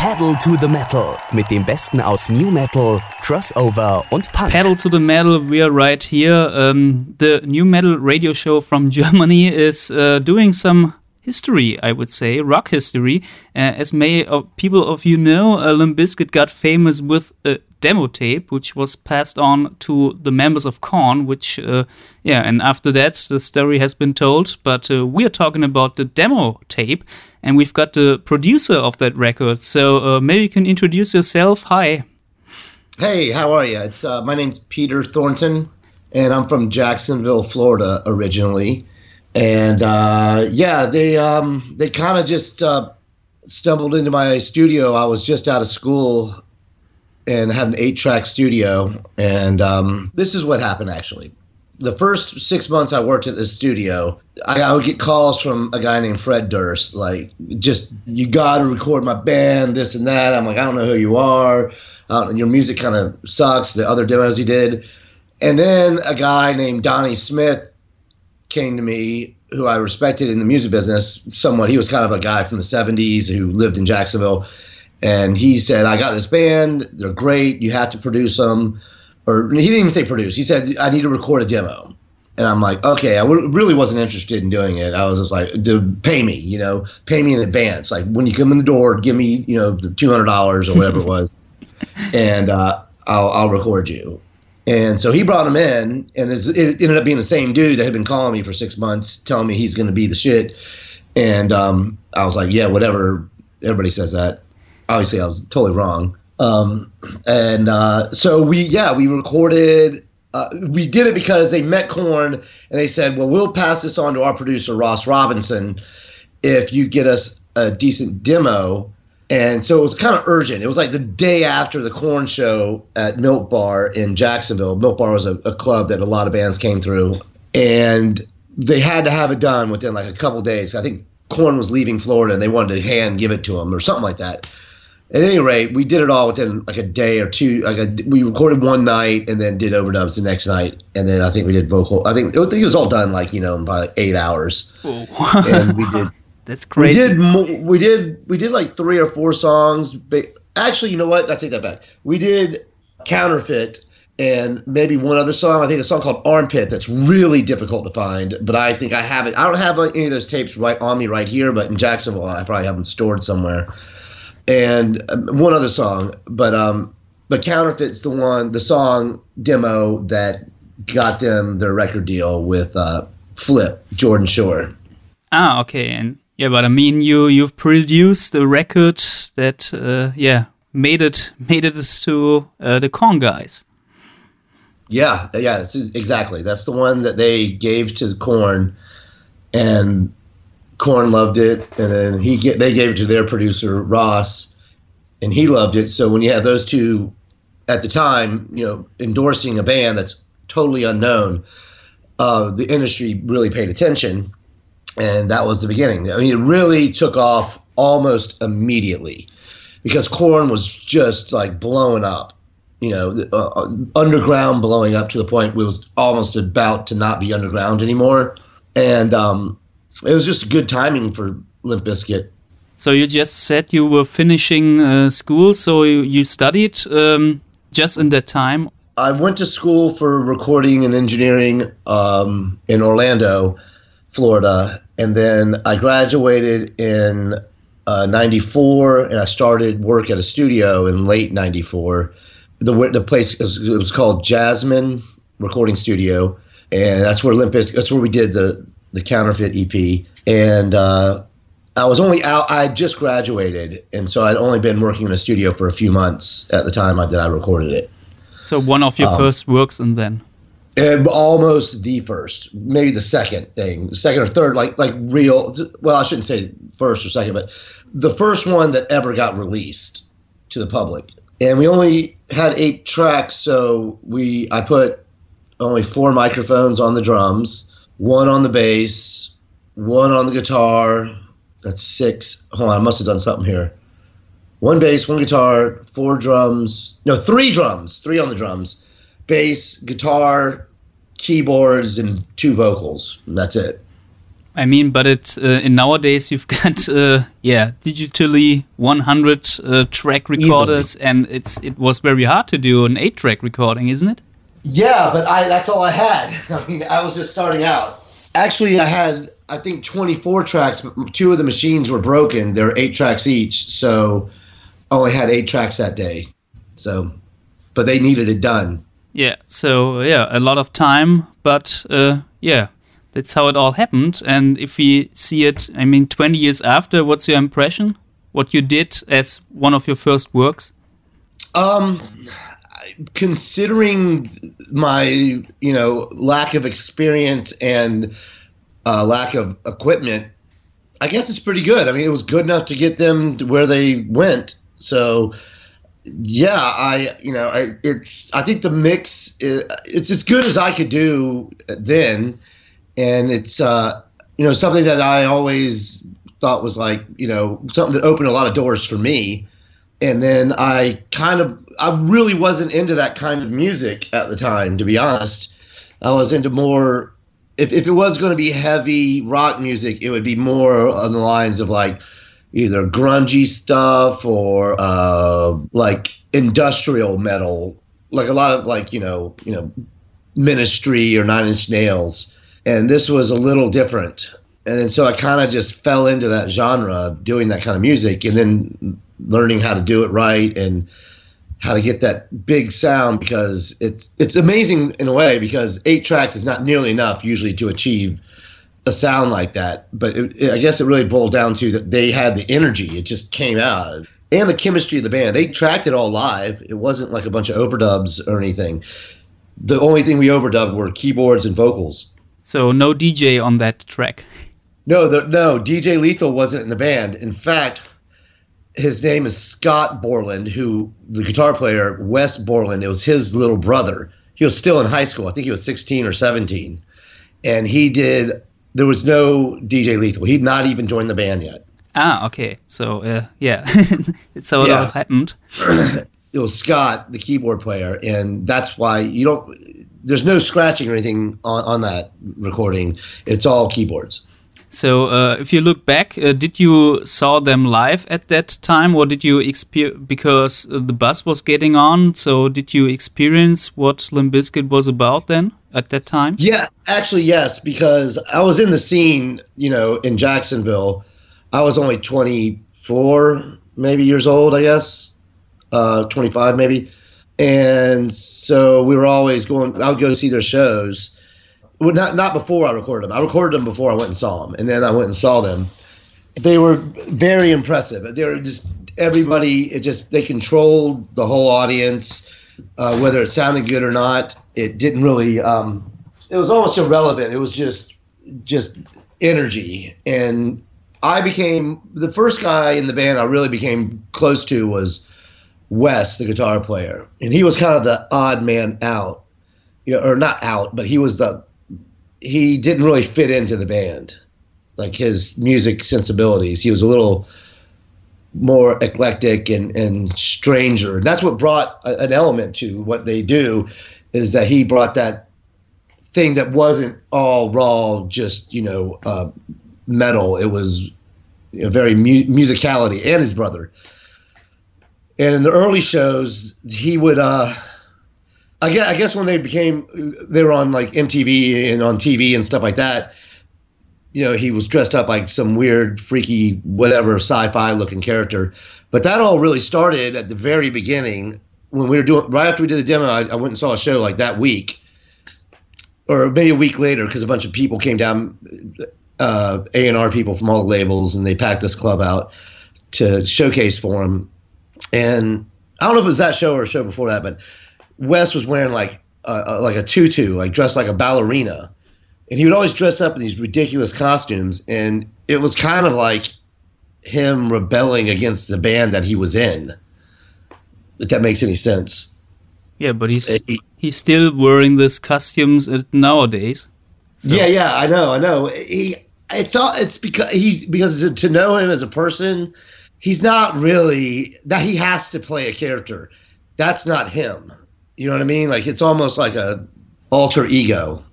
Pedal to the Metal mit dem Besten aus New Metal, Crossover und Punk. Pedal to the Metal, we are right here. Um, the New Metal radio show from Germany is uh, doing some history, I would say, rock history. Uh, as many of people of you know, uh, Limp Bizkit got famous with a demo tape, which was passed on to the members of Korn. Which, uh, yeah, and after that, the story has been told. But uh, we are talking about the demo tape, and we've got the producer of that record. So uh, maybe you can introduce yourself. Hi. Hey, how are you? It's uh, my name's Peter Thornton, and I'm from Jacksonville, Florida, originally and uh, yeah, they um, they kind of just uh, stumbled into my studio. I was just out of school and had an eight track studio, and um, this is what happened actually. The first six months I worked at the studio, I, I would get calls from a guy named Fred Durst, like, just you got to record my band, this and that. I'm like, I don't know who you are. Uh, your music kind of sucks. The other demos he did, and then a guy named Donnie Smith came to me who I respected in the music business somewhat. He was kind of a guy from the 70s who lived in Jacksonville. And he said, I got this band. They're great. You have to produce them. Or he didn't even say produce. He said, I need to record a demo. And I'm like, okay, I w- really wasn't interested in doing it. I was just like, pay me, you know, pay me in advance. Like when you come in the door, give me, you know, the $200 or whatever it was. And uh, I'll, I'll record you. And so he brought him in, and it ended up being the same dude that had been calling me for six months, telling me he's going to be the shit. And um, I was like, yeah, whatever. Everybody says that. Obviously, I was totally wrong. Um, and uh, so we, yeah, we recorded. Uh, we did it because they met Korn and they said, well, we'll pass this on to our producer Ross Robinson if you get us a decent demo and so it was kind of urgent. It was like the day after the Korn show at Milk Bar in Jacksonville. Milk Bar was a, a club that a lot of bands came through, and they had to have it done within like a couple days. I think Korn was leaving Florida, and they wanted to hand give it to him or something like that. At any rate, we did it all within like a day or two. Like a, we recorded one night and then did overdubs the next night, and then I think we did vocal. I think, I think it was all done like you know in about eight hours, and we did that's crazy. We did we did we did like three or four songs. But actually, you know what? I take that back. We did counterfeit and maybe one other song. I think a song called Armpit that's really difficult to find, but I think I have it. I don't have any of those tapes right on me right here, but in Jacksonville, I probably have them stored somewhere. And um, one other song, but um, but counterfeit's the one, the song demo that got them their record deal with uh, Flip Jordan Schur. Ah, okay, and yeah, but I mean, you you've produced a record that uh, yeah made it made it to uh, the Korn guys. Yeah, yeah, exactly. That's the one that they gave to Korn, and Korn loved it, and then he get they gave it to their producer Ross, and he loved it. So when you have those two at the time, you know, endorsing a band that's totally unknown, uh, the industry really paid attention and that was the beginning. I mean, it really took off almost immediately because Korn was just like blowing up. You know, uh, uh, underground blowing up to the point it was almost about to not be underground anymore, and um, it was just good timing for Limp Bizkit. So you just said you were finishing uh, school, so you, you studied um, just in that time. I went to school for recording and engineering um, in Orlando Florida, and then I graduated in uh, 94 and I started work at a studio in late 94. The, the place it was called Jasmine Recording Studio, and that's where Olympus. That's where we did the the counterfeit EP. And uh, I was only out. I just graduated, and so I'd only been working in a studio for a few months at the time that I recorded it. So one of your um, first works, and then and almost the first, maybe the second thing, second or third, like like real. Well, I shouldn't say first or second, but the first one that ever got released to the public. And we only had eight tracks, so we I put only four microphones on the drums, one on the bass, one on the guitar. That's six. Hold on, I must have done something here. One bass, one guitar, four drums. No, three drums. Three on the drums bass, guitar, keyboards, and two vocals. And that's it. I mean, but it uh, in nowadays you've got uh, yeah digitally 100 uh, track recorders, Easily. and it's it was very hard to do an eight track recording, isn't it? Yeah, but I that's all I had. I mean, I was just starting out. Actually, I had I think 24 tracks. Two of the machines were broken. They're eight tracks each, so I only had eight tracks that day. So, but they needed it done. Yeah. So yeah, a lot of time, but uh, yeah, that's how it all happened. And if we see it, I mean, 20 years after, what's your impression? What you did as one of your first works? Um, considering my you know lack of experience and uh, lack of equipment, I guess it's pretty good. I mean, it was good enough to get them to where they went. So, yeah, I you know, I, it's I think the mix is, it's as good as I could do then, and it's uh, you know something that I always thought was like you know something that opened a lot of doors for me. And then I kind of I really wasn't into that kind of music at the time, to be honest. I was into more if, if it was going to be heavy rock music, it would be more on the lines of like either grungy stuff or uh, like industrial metal, like a lot of like you know you know Ministry or Nine Inch Nails, and this was a little different. And so I kind of just fell into that genre, doing that kind of music, and then learning how to do it right and how to get that big sound because it's it's amazing in a way because eight tracks is not nearly enough usually to achieve a sound like that. But it, it, I guess it really boiled down to that they had the energy; it just came out, and the chemistry of the band. They tracked it all live. It wasn't like a bunch of overdubs or anything. The only thing we overdubbed were keyboards and vocals. So no DJ on that track. No, the, no DJ Lethal wasn't in the band. In fact, his name is Scott Borland, who the guitar player Wes Borland. It was his little brother. He was still in high school. I think he was 16 or 17, and he did. There was no DJ Lethal. He'd not even joined the band yet. Ah, okay. So uh, yeah, so it yeah. all happened. it was Scott, the keyboard player, and that's why you don't. There's no scratching or anything on, on that recording. It's all keyboards. So, uh, if you look back, uh, did you saw them live at that time, or did you experience because the bus was getting on? So, did you experience what Limp Bizkit was about then at that time? Yeah, actually, yes, because I was in the scene, you know, in Jacksonville. I was only 24, maybe years old, I guess, uh, 25 maybe, and so we were always going. I would go see their shows well, not not before I recorded them. I recorded them before I went and saw them, and then I went and saw them. They were very impressive. They were just everybody. It just they controlled the whole audience, uh, whether it sounded good or not. It didn't really. Um, it was almost irrelevant. It was just just energy, and I became the first guy in the band I really became close to was Wes, the guitar player, and he was kind of the odd man out, you know, or not out, but he was the he didn't really fit into the band, like his music sensibilities. He was a little more eclectic and, and stranger. That's what brought a, an element to what they do, is that he brought that thing that wasn't all raw, just you know, uh, metal. It was you know, very mu- musicality, and his brother. And in the early shows, he would. Uh, I guess, I guess when they became they were on like MTV and on TV and stuff like that. You know, he was dressed up like some weird, freaky, whatever sci-fi looking character. But that all really started at the very beginning when we were doing right after we did the demo. I, I went and saw a show like that week, or maybe a week later, because a bunch of people came down, uh, A and R people from all the labels, and they packed this club out to showcase for him. And I don't know if it was that show or a show before that, but Wes was wearing like uh, like a tutu, like dressed like a ballerina, and he would always dress up in these ridiculous costumes, and it was kind of like him rebelling against the band that he was in. If that makes any sense. Yeah, but he's he, he's still wearing these costumes nowadays. So. Yeah, yeah, I know, I know. He it's all it's because he because to know him as a person, he's not really that he has to play a character. That's not him. You know what I mean? Like it's almost like a alter ego.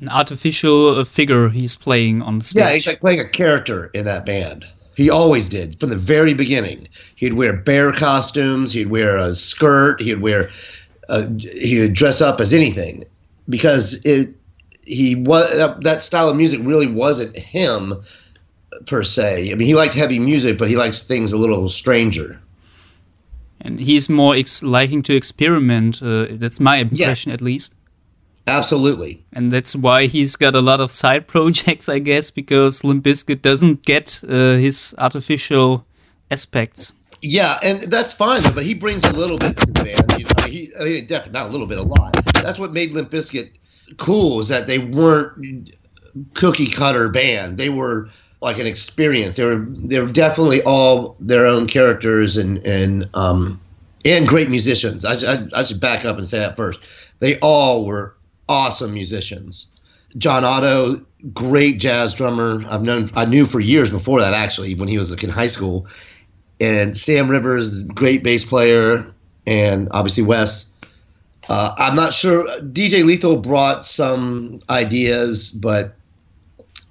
an artificial figure he's playing on the stage. Yeah, he's like playing a character in that band. He always did from the very beginning. He'd wear bear costumes. He'd wear a skirt. He'd wear. Uh, he would dress up as anything because it. He was that style of music really wasn't him per se. I mean, he liked heavy music, but he likes things a little stranger. And he's more liking to experiment. Uh, that's my impression, Yes. at least. Absolutely. And that's why he's got a lot of side projects, I guess, because Limp Bizkit doesn't get uh, his artificial aspects. Yeah, and that's fine, but he brings a little bit to the band. You know, he, I mean, definitely not a little bit, a lot. That's what made Limp Bizkit cool is that they weren't cookie cutter band. They were like an experience. They're they were definitely all their own characters and and um and great musicians. I, I, I should back up and say that first. They all were awesome musicians. John Otto, great jazz drummer. I've known I knew for years before that actually when he was like in high school. And Sam Rivers, great bass player, and obviously Wes. Uh, I'm not sure. DJ Lethal brought some ideas, but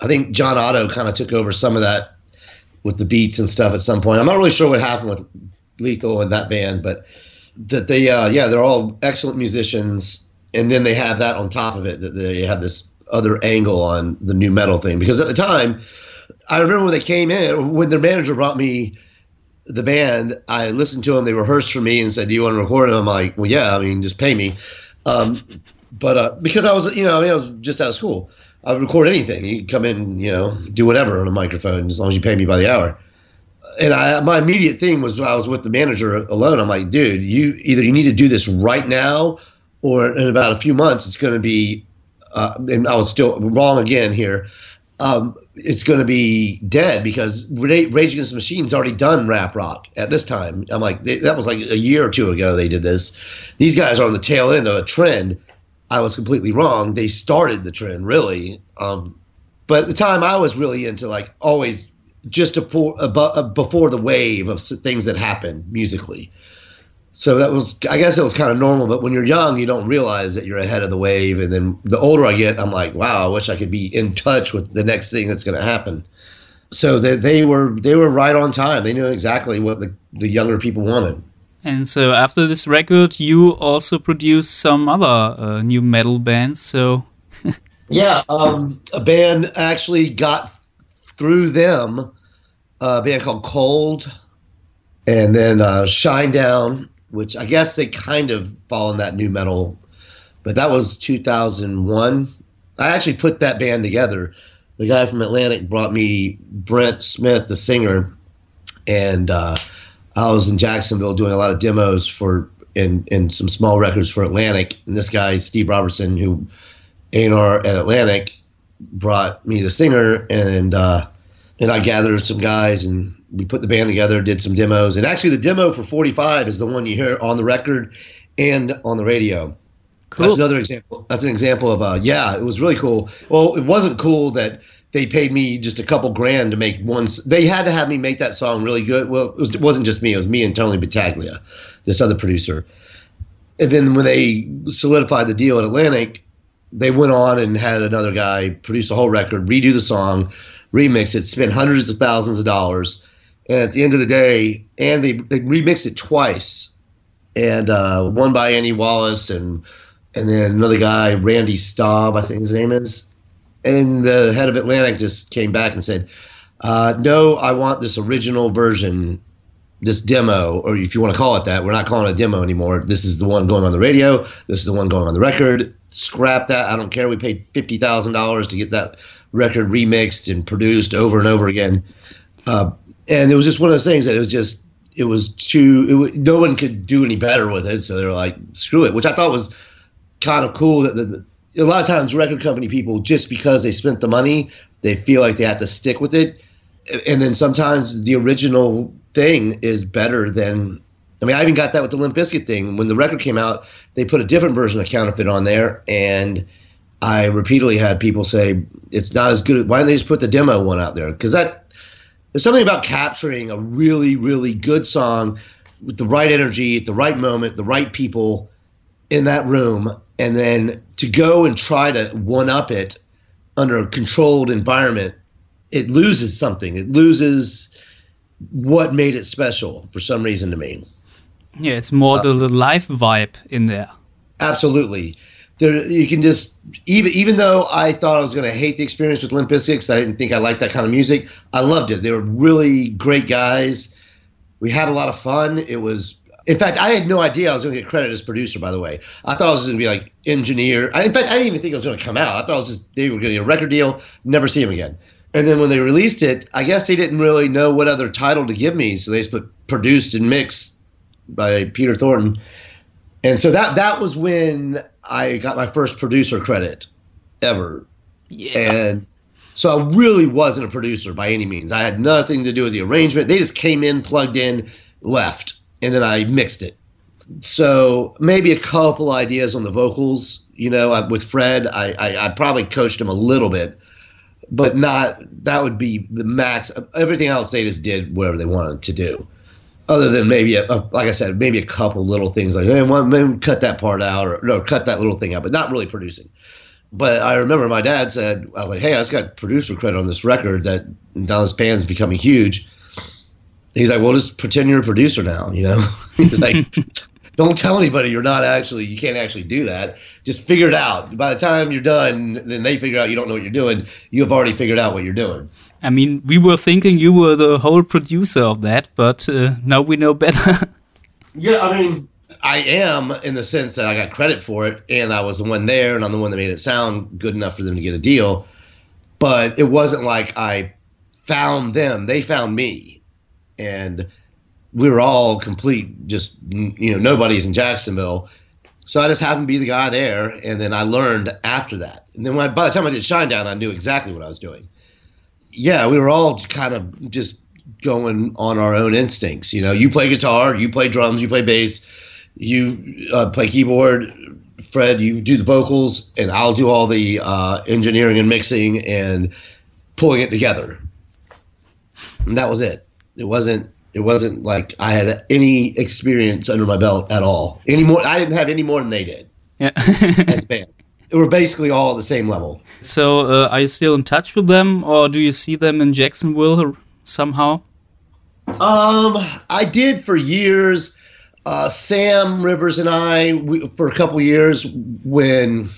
I think John Otto kind of took over some of that with the beats and stuff at some point. I'm not really sure what happened with Lethal and that band, but that they, uh, yeah, they're all excellent musicians, and then they have that on top of it that they have this other angle on the new metal thing. Because at the time, I remember when they came in, when their manager brought me the band, I listened to them. They rehearsed for me and said, "Do you want to record?" And I'm like, "Well, yeah. I mean, just pay me." Um, but uh, because I was, you know, I mean, I was just out of school. I would record anything. You come in, you know, do whatever on a microphone as long as you pay me by the hour. And I, my immediate thing was I was with the manager alone. I'm like, dude, you either you need to do this right now, or in about a few months it's going to be. Uh, and I was still wrong again here. Um, it's going to be dead because Rage Against the Machine's already done rap rock at this time. I'm like, they, that was like a year or two ago they did this. These guys are on the tail end of a trend. I was completely wrong. They started the trend, really. Um, but at the time, I was really into like always just before, before the wave of things that happened musically. So that was, I guess it was kind of normal. But when you're young, you don't realize that you're ahead of the wave. And then the older I get, I'm like, wow, I wish I could be in touch with the next thing that's going to happen. So they, they were they were right on time. They knew exactly what the, the younger people wanted. And so after this record, you also produced some other uh, new metal bands. So Yeah, um, a band actually got through them. A band called Cold, and then uh, Shinedown, which I guess they kind of fall in that new metal, but that was 2001. I actually put that band together. The guy from Atlantic brought me Brent Smith, the singer, and uh, I was in Jacksonville doing a lot of demos for and and some small records for Atlantic. And this guy Steve Robertson, who A&R at Atlantic brought me the singer and uh, and I gathered some guys and we put the band together, did some demos. And actually the demo for 45 is the one you hear on the record and on the radio. cool. That's another example. That's an example of uh yeah, it was really cool. Well, it wasn't cool that they paid me just a couple grand to make one. They had to have me make that song really good. Well, it, was, wasn't just me; it was me and Tony Battaglia, this other producer. And then when they solidified the deal at Atlantic, they went on and had another guy produce the whole record, redo the song, remix it, spend hundreds of thousands of dollars. And at the end of the day, and they, they remixed it twice, and uh, one by Andy Wallace and and then another guy, Randy Staub, I think his name is. And the head of Atlantic just came back and said, uh, "No, I want this original version, this demo, or if you want to call it that. We're not calling it a demo anymore. This is the one going on the radio. This is the one going on the record. Scrap that. I don't care. We paid fifty thousand dollars to get that record remixed and produced over and over again. Uh, and it was just one of those things that it was just it was too. It no one could do any better with it, so they were like, "Screw it," which I thought was kind of cool. That the, a lot of times record company people just because they spent the money, they feel like they have to stick with it, and then sometimes the original thing is better than. I mean, I even got that with the Limp Bizkit thing. When the record came out, they put a different version of Counterfeit on there, and I repeatedly had people say it's not as good. Why don't they just put the demo one out there? Because that there's something about capturing a really, really good song with the right energy at the right moment, the right people in that room, and then to go and try to one up it under a controlled environment, it loses something. It loses what made it special for some reason to me. Yeah, it's more uh, the, life vibe in there. Absolutely. There, you can just even even though I thought I was going to hate the experience with Limp Bizkit, I didn't think I liked that kind of music. I loved it. They were really great guys. We had a lot of fun. It was in fact, I had no idea I was going to get credit as producer. By the way, I thought I was going to be like engineer. I, in fact, I didn't even think it was going to come out. I thought it was just they were going to get a record deal, never see him again. And then when they released it, I guess they didn't really know what other title to give me, so they just put produced and mixed by Peter Thornton. And so that that was when I got my first producer credit ever. Yeah. And so I really wasn't a producer by any means. I had nothing to do with the arrangement. They just came in, plugged in, left and then I mixed it. So maybe a couple ideas on the vocals. You know, I, with Fred, I, I, I probably coached him a little bit, but not. That would be the max. Everything else they just did whatever they wanted to do. Other than maybe, a, a, like I said, maybe a couple little things like, hey, well, maybe cut that part out or no, cut that little thing out, but not really producing. But I remember my dad said, I was like, hey, I just got producer credit on this record that Dallas Band's becoming huge he's like, well, just pretend you're a producer now. You know, he's like, don't tell anybody you're not actually, you can't actually do that. Just figure it out. By the time you're done, then they figure out you don't know what you're doing. You have already figured out what you're doing. I mean, we were thinking you were the whole producer of that, but uh, now we know better. yeah, I mean, I am in the sense that I got credit for it, and I was the one there, and I'm the one that made it sound good enough for them to get a deal. But it wasn't like I found them; they found me and we were all complete, just you know, nobody's in Jacksonville. So I just happened to be the guy there, and then I learned after that. And then when I, by the time I did Shinedown, I knew exactly what I was doing. Yeah, we were all kind of just going on our own instincts. You know, you play guitar, you play drums, you play bass, you uh, play keyboard. Fred, you do the vocals, and I'll do all the uh, engineering and mixing and pulling it together. And that was it. It wasn't it wasn't like I had any experience under my belt at all. Any more I didn't have any more than they did. Yeah. as bands. We were basically all at the same level. So uh, are you still in touch with them or do you see them in Jacksonville somehow? Um I did for years. Uh, Sam Rivers and I, we, for a couple years, when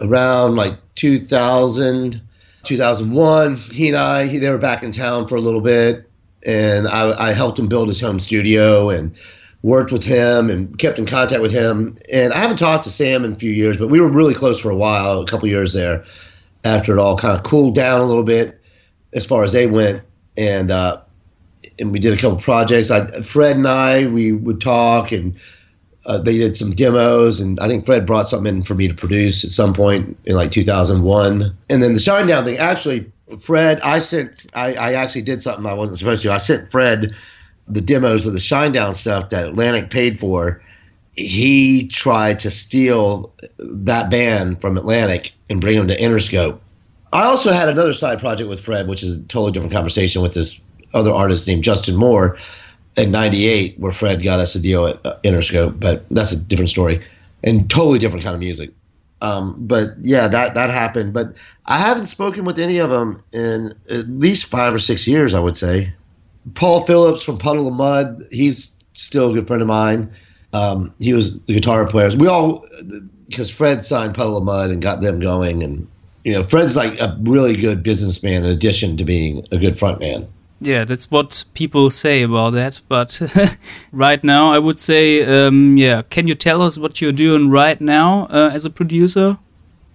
around like 2000, 2001, he and I, he, they were back in town for a little bit and I, I, helped him build his home studio and worked with him and kept in contact with him. And I haven't talked to Sam in a few years, but we were really close for a while, a couple years there. After it all kind of cooled down a little bit, as far as they went, and uh, and we did a couple projects. I, Fred and I, we would talk, and uh, they did some demos, and I think Fred brought something in for me to produce at some point in like 2001. And then the Shinedown thing, actually Fred, I sent, I, I actually did something I wasn't supposed to. I sent Fred the demos with the Shinedown stuff that Atlantic paid for. He tried to steal that band from Atlantic and bring them to Interscope. I also had another side project with Fred, which is a totally different conversation with this other artist named Justin Moore in 98, where Fred got us a deal at uh, Interscope, but that's a different story and totally different kind of music. Um, but yeah, that that happened. But I haven't spoken with any of them in at least five or six years. I would say. Paul Phillips from Puddle of Mudd. He's still a good friend of mine. Um, he was the guitar player. We all because Fred signed Puddle of Mudd and got them going, and you know Fred's like a really good businessman in addition to being a good frontman. Yeah, that's what people say about that. But right now, I would say, um, yeah, can you tell us what you're doing right now uh, as a producer?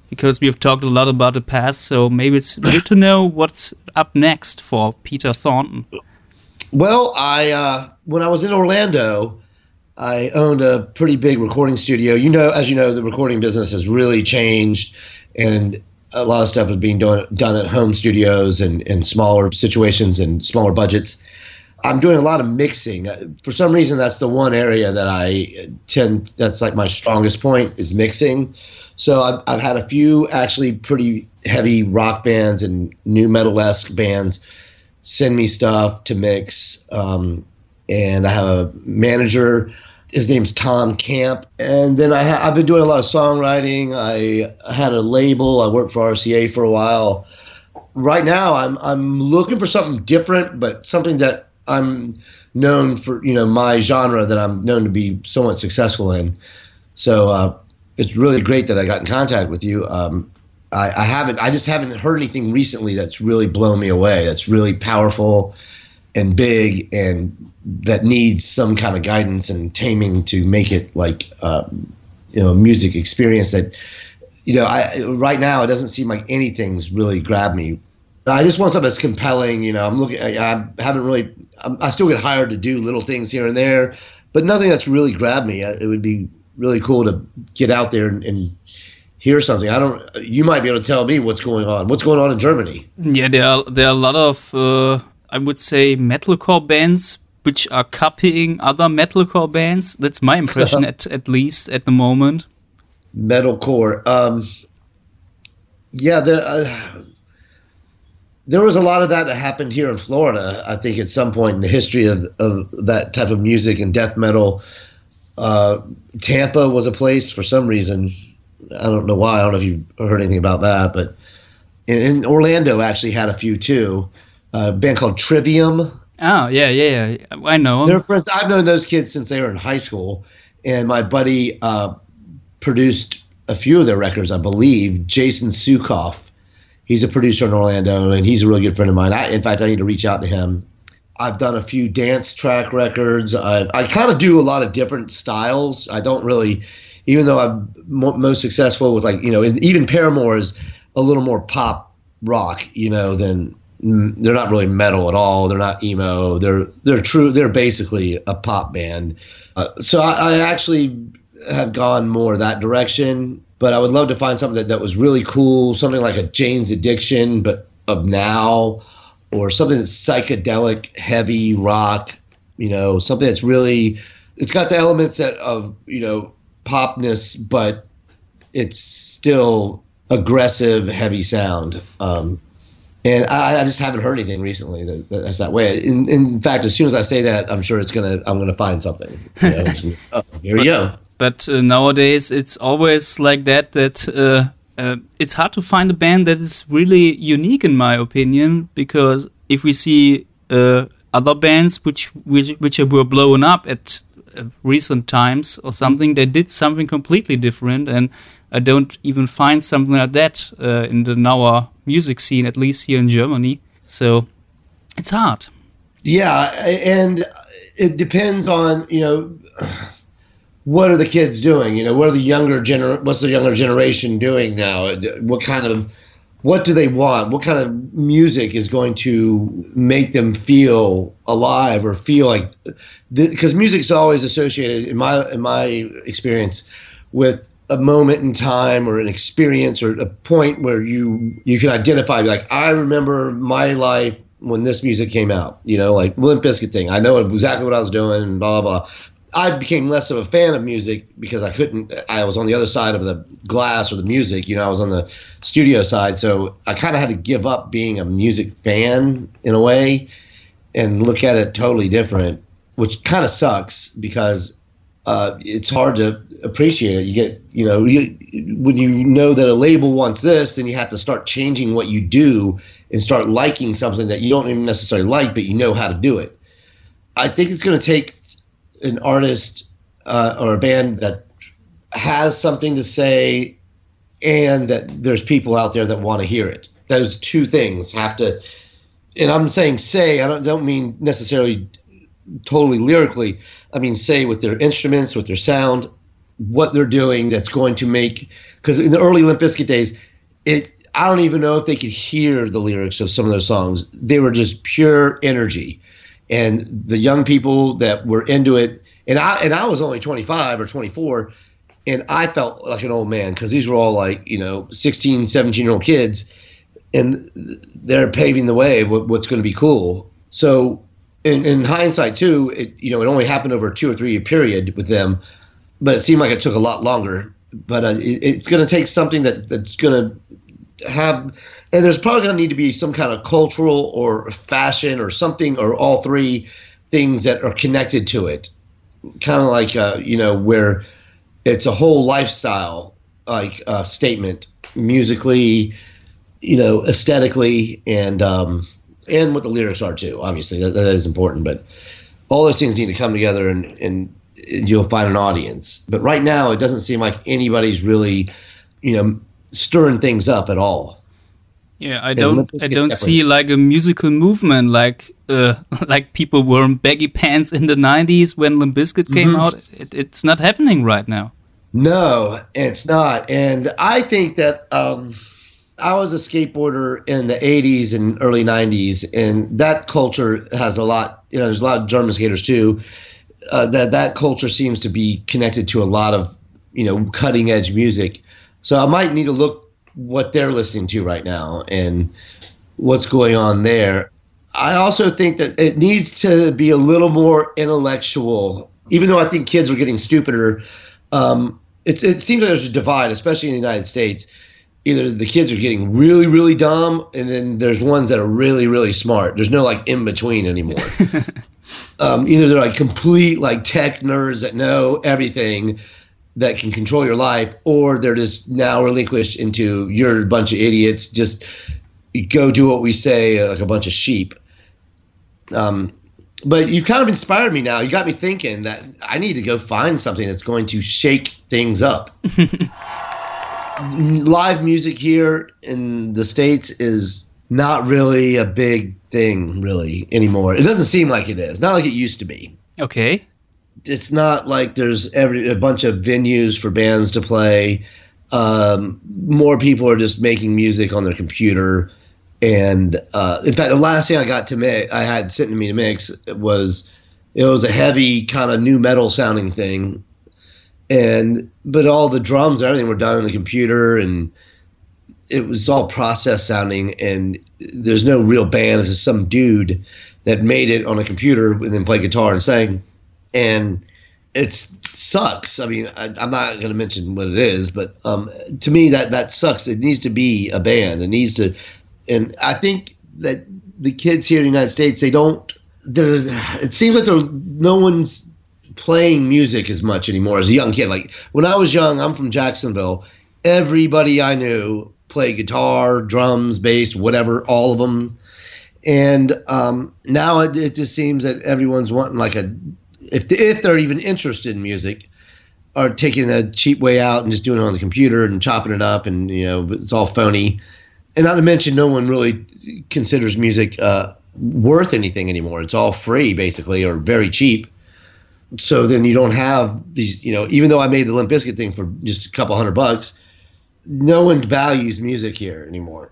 Because we've talked a lot about the past, so maybe it's good to know what's up next for Peter Thornton. Well, I uh, when I was in Orlando, I owned a pretty big recording studio. You know, as you know, the recording business has really changed, and a lot of stuff is being done done at home studios and in smaller situations and smaller budgets. I'm doing a lot of mixing. For some reason, that's the one area that I tend. That's like my strongest point is mixing. So I've, I've had a few actually pretty heavy rock bands and new metal esque bands send me stuff to mix, um, and I have a manager his name's Tom Camp. And then I ha- I've been doing a lot of songwriting. I had a label. I worked for RCA for a while. Right now, I'm I'm looking for something different, but something that I'm known for. You know, my genre that I'm known to be somewhat successful in. So uh, it's really great that I got in contact with you. Um, I, I haven't. I just haven't heard anything recently that's really blown me away. That's really powerful and big and that needs some kind of guidance and taming to make it like um, you know a music experience that you know I right now it doesn't seem like anything's really grabbed me. I just want something that's compelling. You know, I'm looking. I, I haven't really. I'm, i still get hired to do little things here and there, but nothing that's really grabbed me. It would be really cool to get out there and, and hear something. I don't. You might be able to tell me what's going on. What's going on in Germany? Yeah, there are there are a lot of uh, I would say metalcore bands which are copying other metalcore bands. That's my impression, at at least at the moment. Metalcore. Um, yeah, there. Uh, there was a lot of that that happened here in Florida. I think at some point in the history of, of that type of music and death metal, uh, Tampa was a place for some reason. I don't know why. I don't know if you've heard anything about that, but in, in Orlando actually had a few too. Uh, a band called Trivium. Oh yeah, yeah, yeah. I know. They're friends. I've known those kids since they were in high school, and my buddy uh, produced a few of their records, I believe. Jason Suecof, he's a producer in Orlando, and he's a really good friend of mine. I, in fact, I need to reach out to him. I've done a few dance track records. I, I kind of do a lot of different styles. I don't really, even though I'm mo- most successful with like you know, even Paramore is a little more pop rock, you know, than they're not really metal at all. They're not emo. They're they're true. They're basically a pop band. Uh, so I, I, actually have gone more that direction. But I would love to find something that, that was really cool, something like a Jane's Addiction, but of now, or something that's psychedelic, heavy rock. You know, something that's really it's got the elements that of you know popness, but it's still aggressive, heavy sound. Um, and I, I, just haven't heard anything recently that, that's that way. In, in, fact, as soon as I say that, I'm sure it's gonna I'm gonna find something. You know, oh, here we go. But uh, nowadays, it's always like that. That uh, uh, it's hard to find a band that is really unique, in my opinion. Because if we see uh, other bands which which which were blown up at uh, recent times or something, they did something completely different, and I don't even find something like that uh, in the now music scene, at least here in Germany. So it's hard. Yeah, and it depends on you know what are the kids doing. You know, what are the younger gener what's the younger generation doing now? What kind of what do they want? What kind of music is going to make them feel alive or feel like? Because music is always associated, in my in my experience, with a moment in time or an experience or a point where you you can identify like I remember my life when this music came out, you know, like Limp Bizkit thing. I know exactly what I was doing and blah blah. blah. I became less of a fan of music because I couldn't. I was on the other side of the glass or the music. You know, I was on the studio side, so I kind of had to give up being a music fan in a way and look at it totally different, which kind of sucks because uh, it's hard to appreciate it. You get, you know, you, when you know that a label wants this, then you have to start changing what you do and start liking something that you don't even necessarily like, but you know how to do it. I think it's going to take an artist uh, or a band that has something to say and that there's people out there that want to hear it. Those two things have to, and I'm saying say, I don't, don't mean necessarily totally lyrically. I mean, say with their instruments, with their sound, what they're doing that's going to make because in the early Limp Bizkit days, it I don't even know if they could hear the lyrics of some of those songs. They were just pure energy, and the young people that were into it, and I and I was only 25 or 24, and I felt like an old man because these were all like you know 16, 17 year old kids, and they're paving the way of what's going to be cool. So. In, in hindsight, too, it, you know, it only happened over a two or three year period with them but it seemed like it took a lot longer. But uh, it, it's going to take something that that's going to have, and there's probably going to need to be some kind of cultural or fashion or something or all three things that are connected to it. kind of like uh, you know where it's a whole lifestyle like uh, statement musically, you know, aesthetically, and um, and what the lyrics are too. Obviously, that, that is important, but all those things need to come together, and and you'll find an audience. But right now, it doesn't seem like anybody's really, you know, stirring things up at all. Yeah, I don't. I don't see like a musical movement like uh, like people wearing baggy pants in the '90s when Limp Bizkit came mm -hmm. out. It, it's not happening right now. No, it's not. And I think that um, I was a skateboarder in the 80s and early 90s, and that culture has a lot, you know, there's a lot of German skaters too. Uh, that that culture seems to be connected to a lot of, you know, cutting edge music. So I might need to look what they're listening to right now and what's going on there. I also think that it needs to be a little more intellectual, even though I think kids are getting stupider. Um, it's, it seems like there's a divide, especially in the United States. Either the kids are getting really, really dumb, and then there's ones that are really, really smart. There's no like in between anymore. um, either they're like complete like tech nerds that know everything that can control your life, or they're just now relinquished into you're a bunch of idiots. Just go do what we say, like a bunch of sheep. Um, but you've kind of inspired me now. You got me thinking that I need to go find something that's going to shake things up. Live music here in the States is not really a big thing, really, anymore. It doesn't seem like it is. Not like it used to be. Okay. It's not like there's every a bunch of venues for bands to play. Um, more people are just making music on their computer and uh, in fact, the last thing I got to mix, I had sitting to me to mix was it was a heavy kind of new metal sounding thing, and but all the drums and everything were done on the computer, and it was all process sounding, and there's no real band. It's just some dude that made it on a computer and then played guitar and sang, and it sucks. I mean, I, am not going to mention what it is, but um, to me that that sucks. It needs to be a band. It needs to and I think that the kids here in the United States they don't. It seems like no one's playing music as much anymore as a young kid. Like when I was young, I'm from Jacksonville. Everybody I knew played guitar, drums, bass, whatever, all of them. And um, now it, it, just seems that everyone's wanting like a, if if they're even interested in music, are taking a cheap way out and just doing it on the computer and chopping it up, and you know it's all phony and not to mention, no one really considers music uh, worth anything anymore. It's all free, basically, or very cheap. So then you don't have these, you know, even though I made the Limp Bizkit thing for just a couple hundred bucks, no one values music here anymore.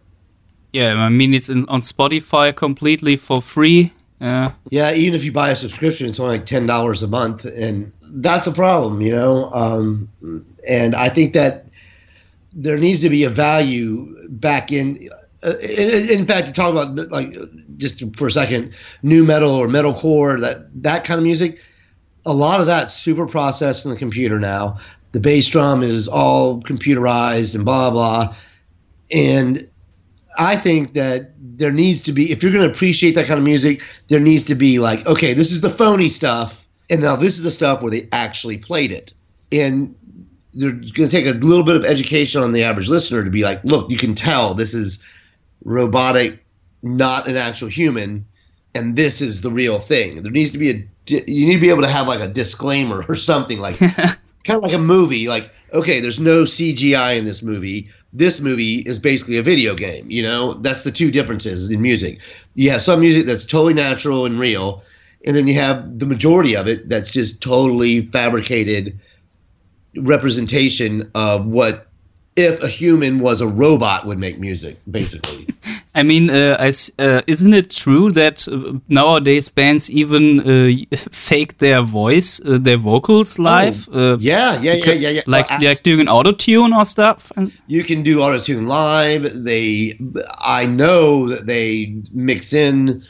Yeah, I mean, it's in, on Spotify completely for free. Uh, yeah, even if you buy a subscription, it's only like ten dollars a month, and that's a problem, you know. Um, and I think that there needs to be a value back in. Uh, in, in fact, to talk about like just for a second, new metal or metalcore, that that kind of music, a lot of that's super processed in the computer now. The bass drum is all computerized and blah blah, and I think that there needs to be if you're going to appreciate that kind of music, there needs to be like, okay, this is the phony stuff, and now this is the stuff where they actually played it. And they're going to take a little bit of education on the average listener to be like, look, you can tell this is robotic, not an actual human, and this is the real thing. There needs to be a you need to be able to have like a disclaimer or something like kind of like a movie like okay there's no cgi in this movie. This movie is basically a video game you know? That's the two differences in music. You have some music that's totally natural and real and then you have the majority of it that's just totally fabricated representation of what if a human was a robot would make music basically. I mean uh, I, uh, isn't it true that uh, nowadays bands even uh, fake their voice uh, their vocals oh, live? Oh, yeah yeah yeah yeah yeah like well, like doing auto tune or stuff you can do auto tune live. They i know that they mix in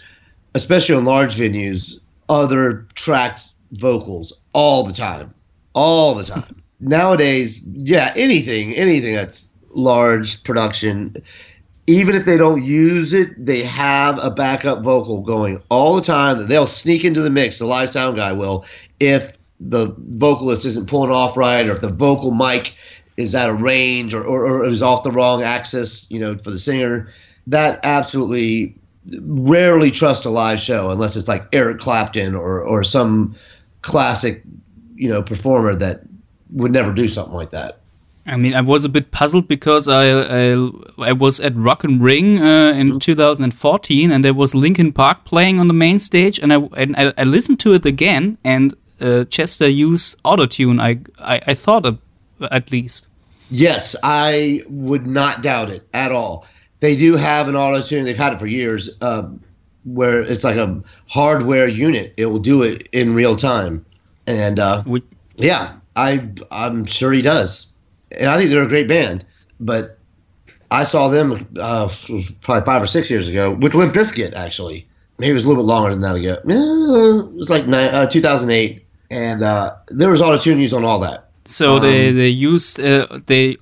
especially on large venues other tracked vocals all the time. All the time nowadays, yeah, anything, anything that's large production, even if they don't use it, they have a backup vocal going all the time they'll sneak into the mix. The live sound guy will, if the vocalist isn't pulling off right, or if the vocal mic is out of range, or, or, or is off the wrong axis, you know, for the singer. That absolutely rarely trust a live show unless it's like Eric Clapton or or some classic, you know, performer that would never do something like that. I mean, I was a bit puzzled because I I, I was at Rock am Ring uh, in mm -hmm. 2014, and there was Linkin Park playing on the main stage, and I and I, I listened to it again, and uh, Chester used autotune. I, I I thought of, at least. Yes, I would not doubt it at all. They do have an autotune; they've had it for years, uh, where it's like a hardware unit. It will do it in real time, and uh, yeah, I I'm sure he does and I think they're a great band. But I saw them uh, probably five or six years ago with Limp Bizkit, actually. Maybe it was a little bit longer than that ago. it was like uh, 2008, and uh, there was auto tune used on all that. So um, they they used uh, they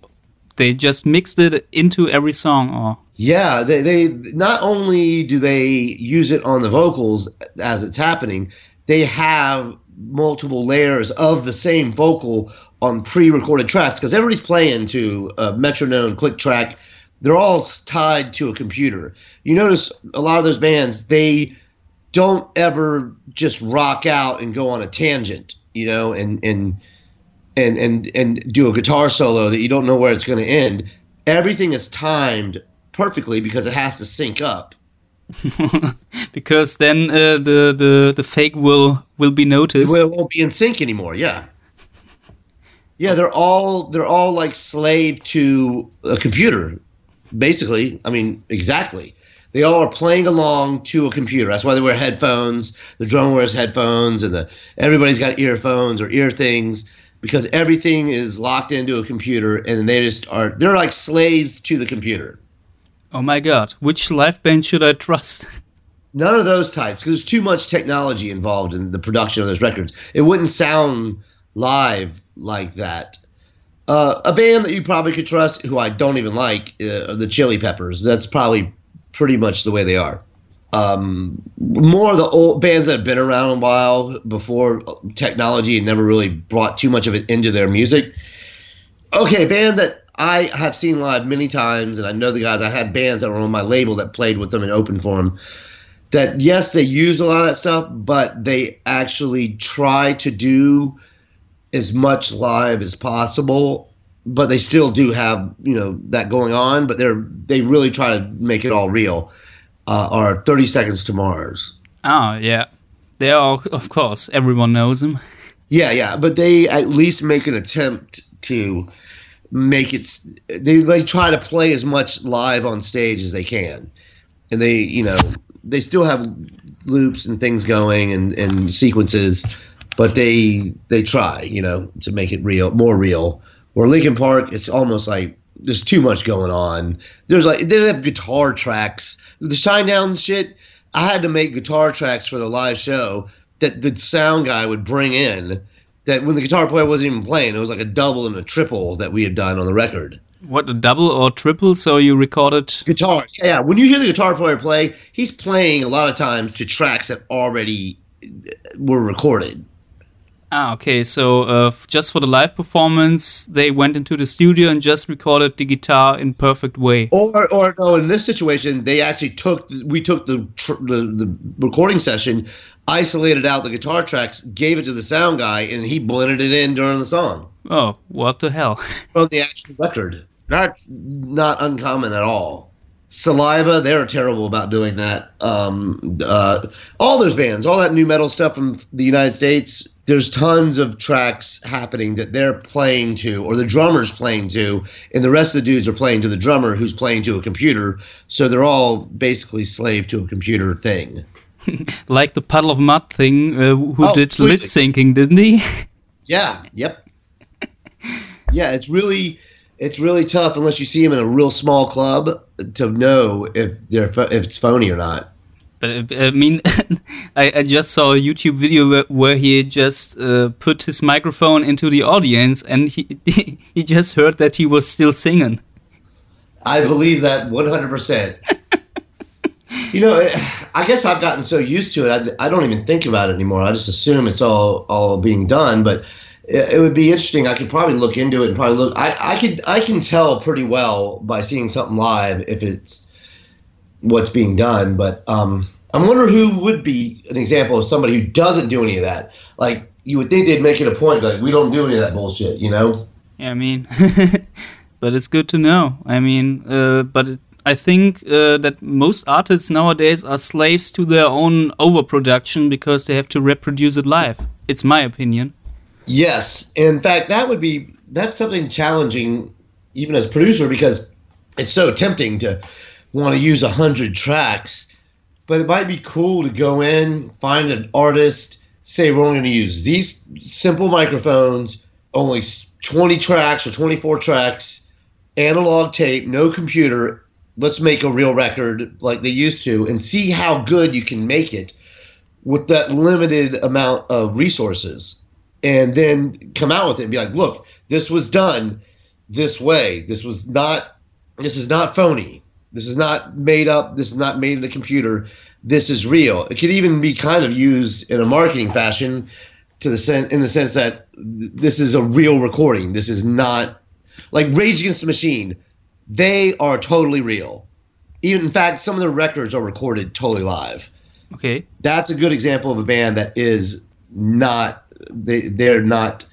they just mixed it into every song, or yeah, they they not only do they use it on the vocals as it's happening, they have multiple layers of the same vocal on pre-recorded tracks because everybody's playing to a metronome click track. They're all tied to a computer. You notice a lot of those bands they don't ever just rock out and go on a tangent you know and and and and and do a guitar solo that you don't know where it's going to end. Everything is timed perfectly because it has to sync up because then uh, the the the fake will will be noticed. It won't be in sync anymore. Yeah, yeah. They're all they're all like slave to a computer, basically. I mean, exactly. They all are playing along to a computer. That's why they wear headphones. The drummer wears headphones, and the everybody's got earphones or ear things because everything is locked into a computer, and they just are. They're like slaves to the computer. Oh my god, which live band should I trust? None of those types, because there's too much technology involved in the production of those records. It wouldn't sound live like that. Uh, a band that you probably could trust, who I don't even like, uh, the Chili Peppers. That's probably pretty much the way they are. Um, more of the old bands that have been around a while before technology and never really brought too much of it into their music. Okay, band that I have seen live many times, and I know the guys. I had bands that were on my label that played with them and opened for them. That yes, they use a lot of that stuff, but they actually try to do as much live as possible. But they still do have you know that going on. But they're they really try to make it all real. Uh, are Thirty Seconds to Mars? Oh yeah, they are. Of course, everyone knows them. Yeah, yeah, but they at least make an attempt to make it they they try to play as much live on stage as they can. And they you know they still have loops and things going and and sequences but they they try you know to make it real more real. Or linkin park it's almost like there's too much going on. There's like they have guitar tracks. The Shinedown shit i had to make guitar tracks for the live show that the sound guy would bring in that when the guitar player wasn't even playing, it was like a double and a triple that we had done on the record. What a double or triple? So you recorded guitar? Yeah, when you hear the guitar player play, he's playing a lot of times to tracks that already were recorded. Ah, okay. So uh, just for the live performance, they went into the studio and just recorded the guitar in perfect way. Or, or no, in this situation, they actually took we took the the, the recording session isolated out the guitar tracks, gave it to the sound guy, and he blended it in during the song. Oh, what the hell? From the actual record. That's not uncommon at all. Saliva, they're terrible about doing that. Um, uh, all those bands, all that new metal stuff from the United States, there's tons of tracks happening that they're playing to, or the drummer's playing to, and the rest of the dudes are playing to the drummer who's playing to a computer. So they're all basically slave to a computer thing. like the Puddle of Mudd thing, uh, who oh, did lip syncing, didn't he? yeah. Yep. yeah, it's really it's really tough unless you see him in a real small club to know if they're if it's phony or not. But uh, I mean, I, I, just saw a YouTube video where, where he just uh, put his microphone into the audience, and he he just heard that he was still singing. I believe that one hundred percent. You know, I guess I've gotten so used to it, I, I don't even think about it anymore. I just assume it's all all being done. But it, it would be interesting. I could probably look into it and probably look. I, I could I can tell pretty well by seeing something live if it's what's being done. But um, I'm wondering who would be an example of somebody who doesn't do any of that. Like you would think they'd make it a point, like we don't do any of that bullshit, you know? Yeah, I mean, but it's good to know. I mean, uh, but it, I think uh, that most artists nowadays are slaves to their own overproduction because they have to reproduce it live. It's my opinion. Yes, in fact, that would be that's something challenging, even as a producer, because it's so tempting to want to use a hundred tracks, but it might be cool to go in, find an artist, say we're only going to use these simple microphones, only 20 tracks or 24 tracks, analog tape, no computer. Let's make a real record like they used to and see how good you can make it with that limited amount of resources. And then come out with it and be like, look, this was done this way. This was not, this is not phony. This is not made up. This is not made in a computer. This is real. It could even be kind of used in a marketing fashion to the sense in the sense that this is a real recording. This is not like Rage Against the Machine. They are totally real. Even in fact, some of their records are recorded totally live. Okay, that's a good example of a band that is not they they're not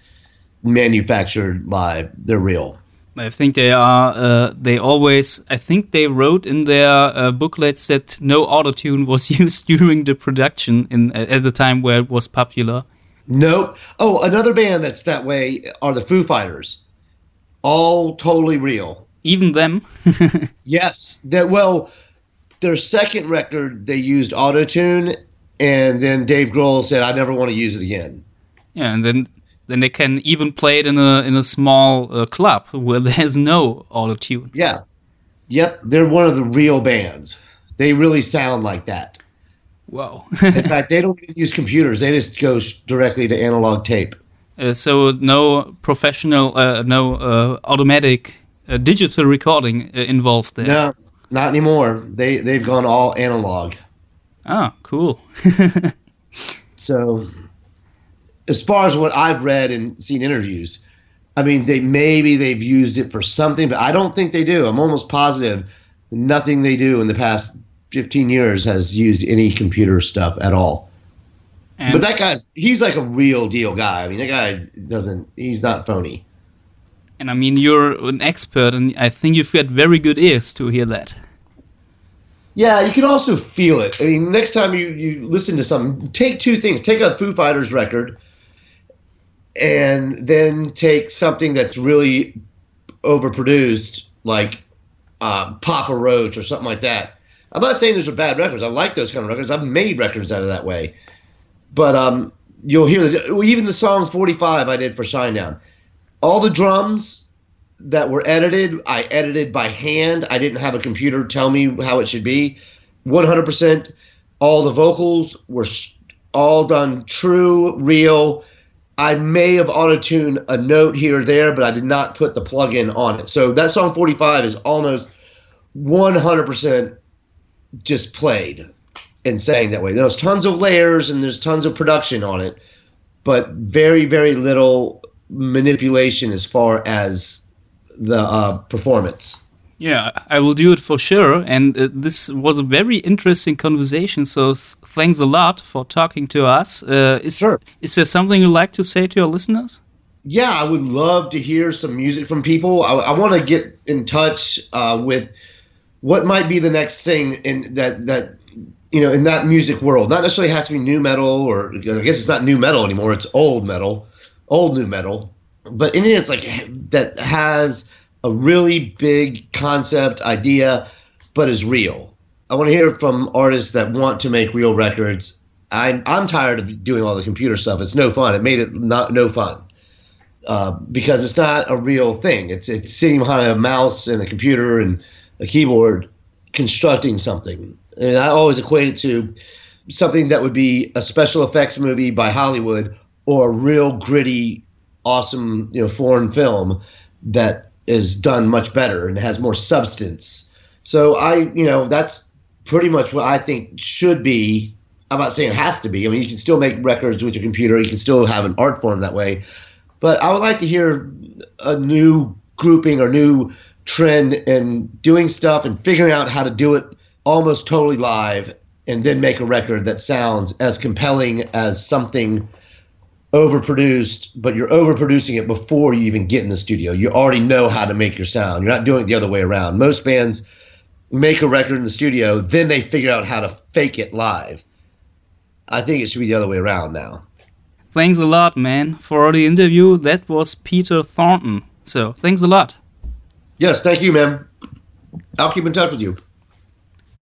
manufactured live. They're real. I think they are. Uh, they always. I think they wrote in their uh, booklets that no autotune was used during the production in at the time where it was popular. Nope. Oh, another band that's that way are the Foo Fighters. All totally real. Even them. yes. That well, their second record they used autotune, and then Dave Grohl said, "I never want to use it again." Yeah, and then then they can even play it in a in a small uh, club where there's no auto tune. Yeah, yep, they're one of the real bands. They really sound like that. Wow. in fact, they don't even use computers; they just go directly to analog tape. Uh, so no professional, uh, no uh, automatic uh, digital recording uh, involved there. No, not anymore. They they've gone all analog. Ah, cool. so as far as what I've read and seen interviews, I mean, they maybe they've used it for something, but I don't think they do. I'm almost positive nothing they do in the past 15 years has used any computer stuff at all. And but that guy's he's like a real deal guy. I mean, that guy doesn't he's not phony. And I mean, you're an expert, and I think you've got very good ears to hear that. Yeah, you can also feel it. I mean, next time you, you listen to something, take two things. Take a Foo Fighters record and then take something that's really overproduced, like uh, Papa Roach or something like that. I'm not saying those are bad records. I like those kind of records. I've made records out of that way. But um, you'll hear the, even the song 45 I did for Shinedown. All the drums that were edited, I edited by hand. I didn't have a computer tell me how it should be. 100%. All the vocals were all done true, real I may have auto-tuned a note here or there, but I did not put the plug-in on it. So that song 45 is almost 100% just played and sang that way. There's tons of layers and there's tons of production on it, but very, very little manipulation as far as the uh, performance. Yeah, I will do it for sure. And uh, this was a very interesting conversation. So thanks a lot for talking to us. Uh, is, sure. Is there something you'd like to say to your listeners? Yeah, I would love to hear some music from people. I, I want to get in touch uh, with what might be the next thing in that that you know in that music world. Not necessarily has to be new metal, or I guess it's not new metal anymore. It's old metal, old new metal. But anything that's like that has a really big concept idea, but is real. I want to hear from artists that want to make real records. I'm I'm tired of doing all the computer stuff. It's no fun. It made it not no fun uh, because it's not a real thing. It's it's sitting behind a mouse and a computer and a keyboard constructing something. And I always equate it to something that would be a special effects movie by Hollywood or a real gritty, awesome you know foreign film that is done much better and has more substance. So I, you know, that's pretty much what I think should be. I'm not saying it has to be. I mean, you can still make records with your computer. You can still have an art form that way. But I would like to hear a new grouping or new trend in doing stuff and figuring out how to do it almost totally live and then make a record that sounds as compelling as something overproduced, but you're overproducing it before you even get in the studio. You already know how to make your sound. You're not doing it the other way around. Most bands make a record in the studio, then they figure out how to fake it live. I think it should be the other way around now. Thanks a lot, man, for the interview. That was Peter Thornton. So, thanks a lot. Yes, thank you, man. I'll keep in touch with you.